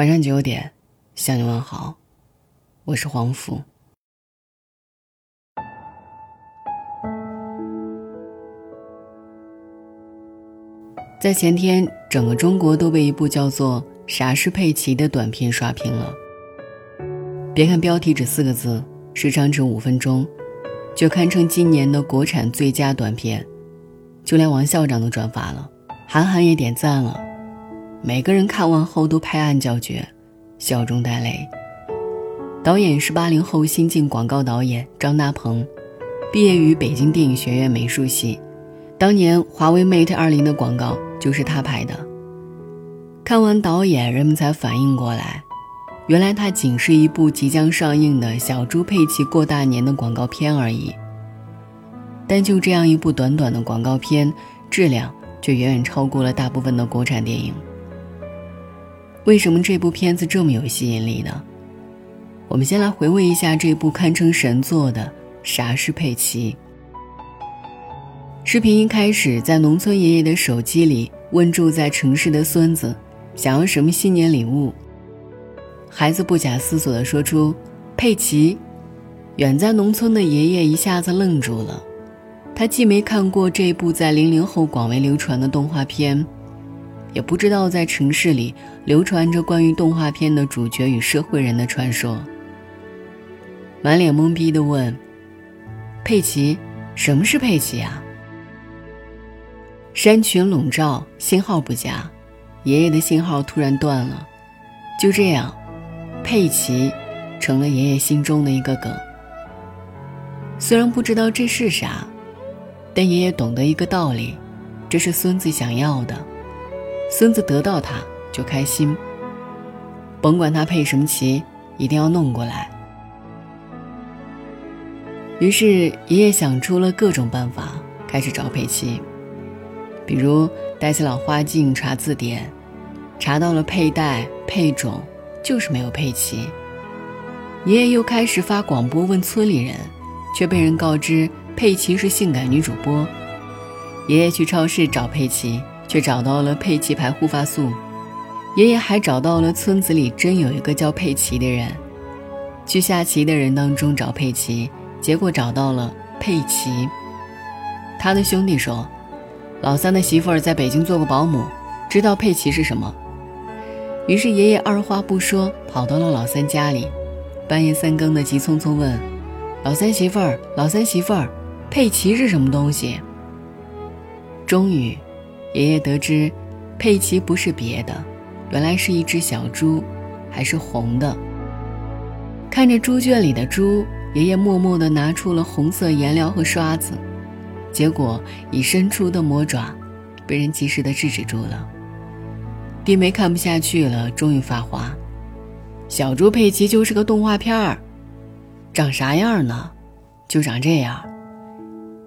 晚上九点，向你问好，我是黄福。在前天，整个中国都被一部叫做《啥是佩奇》的短片刷屏了。别看标题只四个字，时长只五分钟，就堪称今年的国产最佳短片。就连王校长都转发了，韩寒也点赞了。每个人看完后都拍案叫绝，笑中带泪。导演是八零后新晋广告导演张大鹏，毕业于北京电影学院美术系。当年华为 Mate 二零的广告就是他拍的。看完导演，人们才反应过来，原来它仅是一部即将上映的小猪佩奇过大年的广告片而已。但就这样一部短短的广告片，质量却远远超过了大部分的国产电影。为什么这部片子这么有吸引力呢？我们先来回味一下这部堪称神作的《啥是佩奇》。视频一开始，在农村爷爷的手机里问住在城市的孙子，想要什么新年礼物。孩子不假思索地说出“佩奇”。远在农村的爷爷一下子愣住了，他既没看过这部在零零后广为流传的动画片，也不知道在城市里流传着关于动画片的主角与社会人的传说，满脸懵逼的问：“佩奇，什么是佩奇啊？”山群笼罩，信号不佳，爷爷的信号突然断了。就这样，佩奇成了爷爷心中的一个梗。虽然不知道这是啥，但爷爷懂得一个道理：这是孙子想要的，孙子得到它就开心。甭管他配什么奇，一定要弄过来。于是爷爷想出了各种办法，开始找佩奇。比如戴起老花镜查字典，查到了佩戴配种，就是没有佩奇。爷爷又开始发广播问村里人，却被人告知佩奇是性感女主播。爷爷去超市找佩奇，却找到了佩奇牌护发素。爷爷还找到了村子里真有一个叫佩奇的人，去下棋的人当中找佩奇，结果找到了佩奇。他的兄弟说。老三的媳妇儿在北京做过保姆，知道佩奇是什么。于是爷爷二话不说跑到了老三家里，半夜三更的急匆匆问：“老三媳妇儿，老三媳妇儿，佩奇是什么东西？”终于，爷爷得知，佩奇不是别的，原来是一只小猪，还是红的。看着猪圈里的猪，爷爷默默地拿出了红色颜料和刷子。结果，已伸出的魔爪被人及时的制止住了。弟妹看不下去了，终于发话：“小猪佩奇就是个动画片儿，长啥样呢？就长这样。”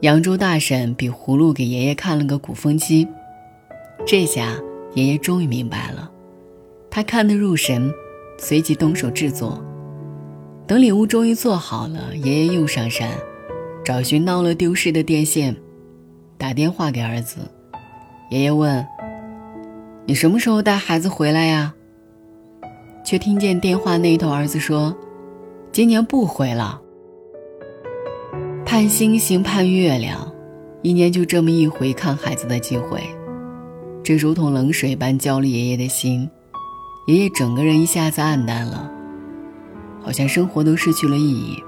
扬州大婶比葫芦给爷爷看了个鼓风机，这下爷爷终于明白了。他看得入神，随即动手制作。等礼物终于做好了，爷爷又上山。找寻到了丢失的电线，打电话给儿子。爷爷问：“你什么时候带孩子回来呀？”却听见电话那头儿子说：“今年不回了。”盼星星盼月亮，一年就这么一回看孩子的机会，这如同冷水般浇了爷爷的心。爷爷整个人一下子黯淡了，好像生活都失去了意义。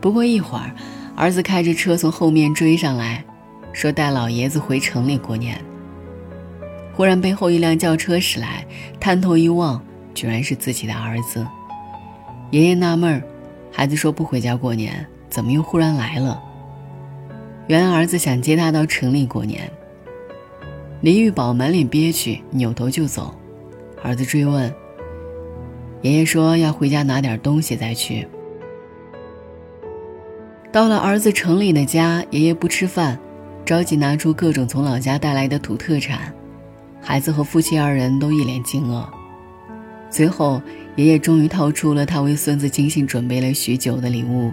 不过一会儿，儿子开着车从后面追上来，说带老爷子回城里过年。忽然背后一辆轿车驶来，探头一望，居然是自己的儿子。爷爷纳闷儿，孩子说不回家过年，怎么又忽然来了？原来儿子想接他到城里过年。林玉宝满脸憋屈，扭头就走。儿子追问，爷爷说要回家拿点东西再去。到了儿子城里的家，爷爷不吃饭，着急拿出各种从老家带来的土特产，孩子和夫妻二人都一脸惊愕。最后，爷爷终于掏出了他为孙子精心准备了许久的礼物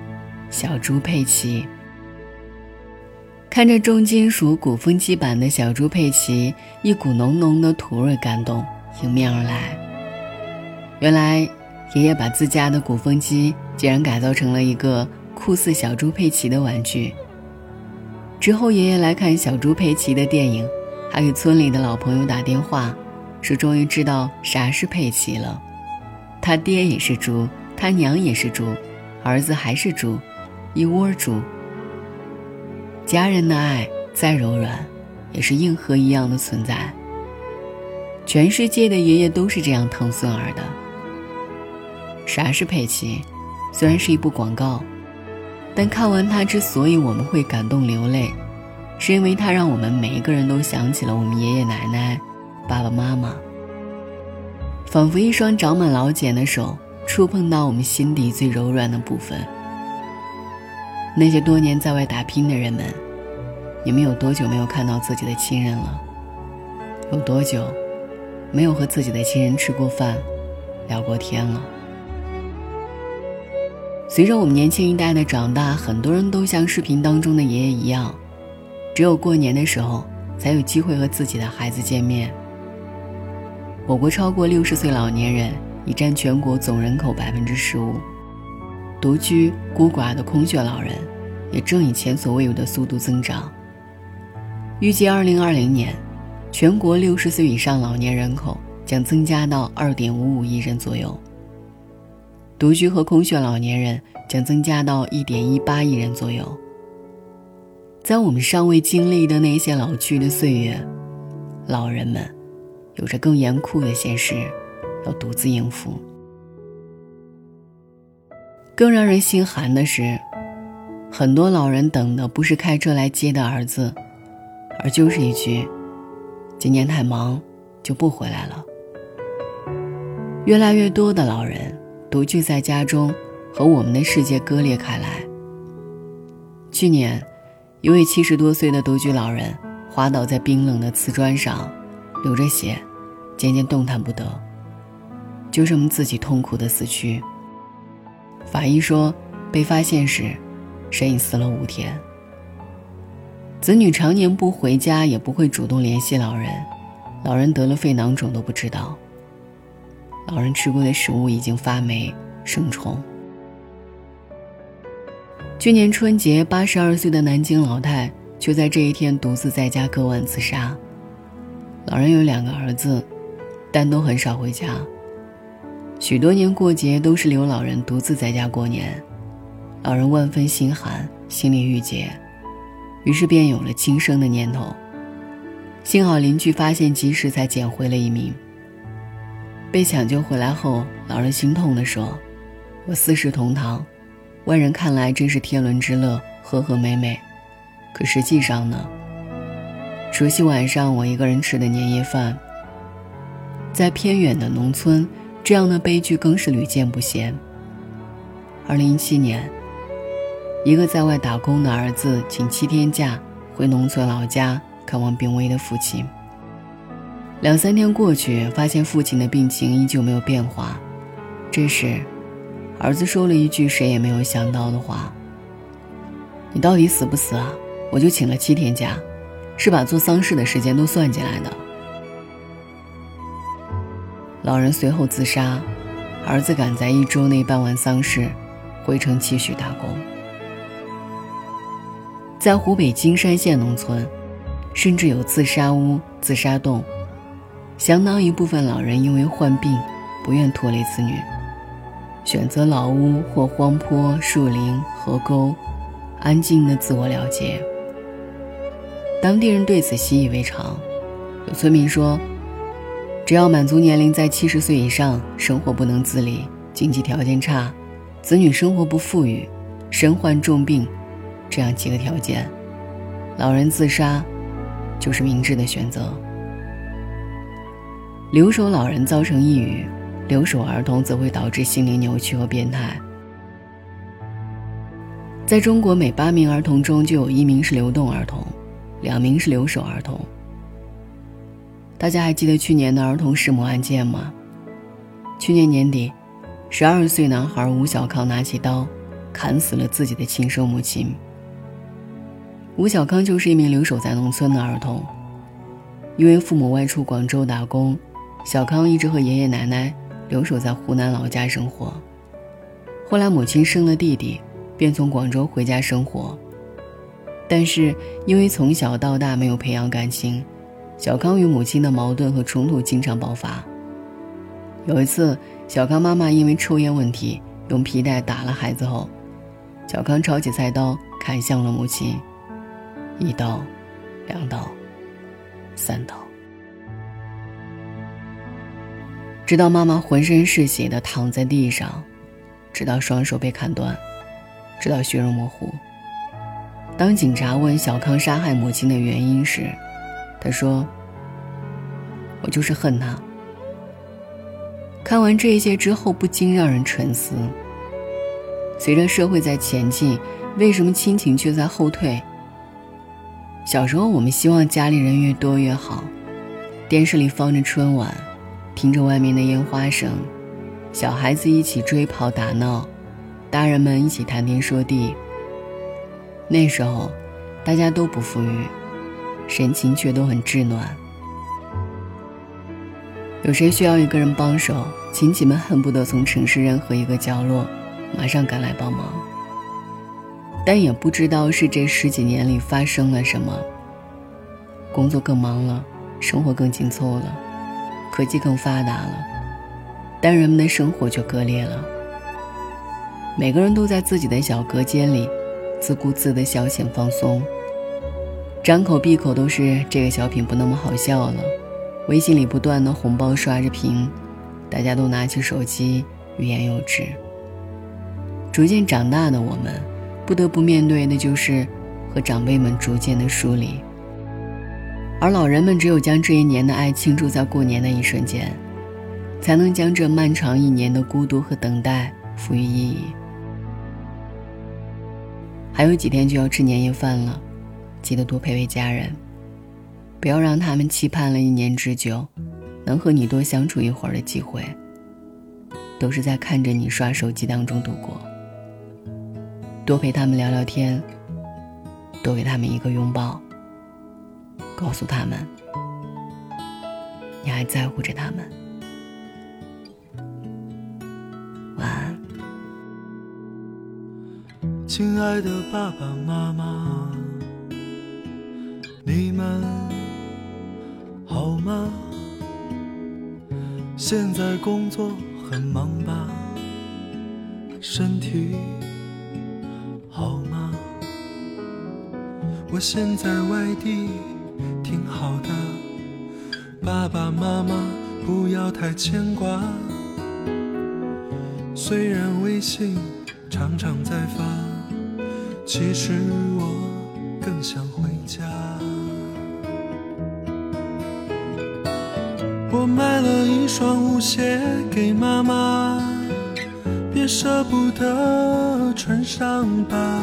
——小猪佩奇。看着重金属鼓风机版的小猪佩奇，一股浓浓的土味感动迎面而来。原来，爷爷把自家的鼓风机竟然改造成了一个酷似小猪佩奇的玩具。之后，爷爷来看小猪佩奇的电影，还给村里的老朋友打电话，说终于知道啥是佩奇了。他爹也是猪，他娘也是猪，儿子还是猪，一窝猪。家人的爱再柔软，也是硬核一样的存在。全世界的爷爷都是这样疼孙儿的。啥是佩奇？虽然是一部广告，但看完它，之所以我们会感动流泪，是因为它让我们每一个人都想起了我们爷爷奶奶、爸爸妈妈，仿佛一双长满老茧的手触碰到我们心底最柔软的部分。那些多年在外打拼的人们，你们有多久没有看到自己的亲人了？有多久没有和自己的亲人吃过饭、聊过天了？随着我们年轻一代的长大，很多人都像视频当中的爷爷一样，只有过年的时候才有机会和自己的孩子见面。我国超过六十岁老年人已占全国总人口百分之十五，独居孤寡的空穴老人也正以前所未有的速度增长。预计二零二零年，全国六十岁以上老年人口将增加到二点五五亿人左右。独居和空穴老年人将增加到一点一八亿人左右。在我们尚未经历的那些老去的岁月，老人们有着更严酷的现实要独自应付。更让人心寒的是，很多老人等的不是开车来接的儿子，而就是一句“今年太忙，就不回来了”。越来越多的老人。独居在家中，和我们的世界割裂开来。去年，一位七十多岁的独居老人滑倒在冰冷的瓷砖上，流着血，渐渐动弹不得，就这么自己痛苦的死去。法医说，被发现时，人已死了五天。子女常年不回家，也不会主动联系老人，老人得了肺囊肿都不知道。老人吃过的食物已经发霉生虫。去年春节，八十二岁的南京老太就在这一天独自在家割腕自杀。老人有两个儿子，但都很少回家。许多年过节都是留老人独自在家过年，老人万分心寒，心里郁结，于是便有了轻生的念头。幸好邻居发现及时，才捡回了一命。被抢救回来后，老人心痛地说：“我四世同堂，外人看来真是天伦之乐，和和美美。可实际上呢？除夕晚上我一个人吃的年夜饭。在偏远的农村，这样的悲剧更是屡见不鲜。二零一七年，一个在外打工的儿子请七天假回农村老家看望病危的父亲。”两三天过去，发现父亲的病情依旧没有变化。这时，儿子说了一句谁也没有想到的话：“你到底死不死啊？我就请了七天假，是把做丧事的时间都算进来的。”老人随后自杀，儿子赶在一周内办完丧事，回城继续打工。在湖北金山县农村，甚至有自杀屋、自杀洞。相当一部分老人因为患病，不愿拖累子女，选择老屋或荒坡、树林、河沟，安静的自我了结。当地人对此习以为常。有村民说，只要满足年龄在七十岁以上、生活不能自理、经济条件差、子女生活不富裕、身患重病这样几个条件，老人自杀就是明智的选择。留守老人造成抑郁，留守儿童则会导致心理扭曲和变态。在中国，每八名儿童中就有一名是流动儿童，两名是留守儿童。大家还记得去年的儿童弑母案件吗？去年年底，十二岁男孩吴小康拿起刀，砍死了自己的亲生母亲。吴小康就是一名留守在农村的儿童，因为父母外出广州打工。小康一直和爷爷奶奶留守在湖南老家生活。后来母亲生了弟弟，便从广州回家生活。但是因为从小到大没有培养感情，小康与母亲的矛盾和冲突经常爆发。有一次，小康妈妈因为抽烟问题用皮带打了孩子后，小康抄起菜刀砍向了母亲，一刀，两刀，三刀。直到妈妈浑身是血的躺在地上，直到双手被砍断，直到血肉模糊。当警察问小康杀害母亲的原因时，他说：“我就是恨他。”看完这些之后，不禁让人沉思：随着社会在前进，为什么亲情却在后退？小时候，我们希望家里人越多越好，电视里放着春晚。听着外面的烟花声，小孩子一起追跑打闹，大人们一起谈天说地。那时候，大家都不富裕，神情却都很稚暖。有谁需要一个人帮手，亲戚们恨不得从城市任何一个角落，马上赶来帮忙。但也不知道是这十几年里发生了什么，工作更忙了，生活更紧凑了。科技更发达了，但人们的生活却割裂了。每个人都在自己的小隔间里，自顾自的消遣放松。张口闭口都是这个小品不那么好笑了，微信里不断的红包刷着屏，大家都拿起手机欲言又止。逐渐长大的我们，不得不面对的就是和长辈们逐渐的疏离。而老人们只有将这一年的爱倾注在过年的一瞬间，才能将这漫长一年的孤独和等待赋予意义。还有几天就要吃年夜饭了，记得多陪陪家人，不要让他们期盼了一年之久，能和你多相处一会儿的机会，都是在看着你刷手机当中度过。多陪他们聊聊天，多给他们一个拥抱。告诉他们，你还在乎着他们。晚安，亲爱的爸爸妈妈，你们好吗？现在工作很忙吧？身体我现在外地。挺好的，爸爸妈妈不要太牵挂。虽然微信常常在发，其实我更想回家。我买了一双舞鞋给妈妈，别舍不得穿上吧。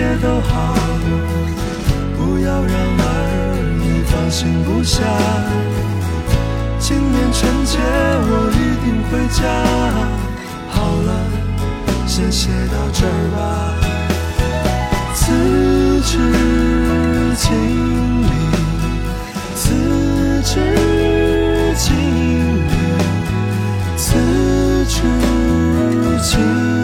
一切都好不要让儿女放心不下今年春节我一定回家好了先写到这儿吧。此去经历此去经历此去经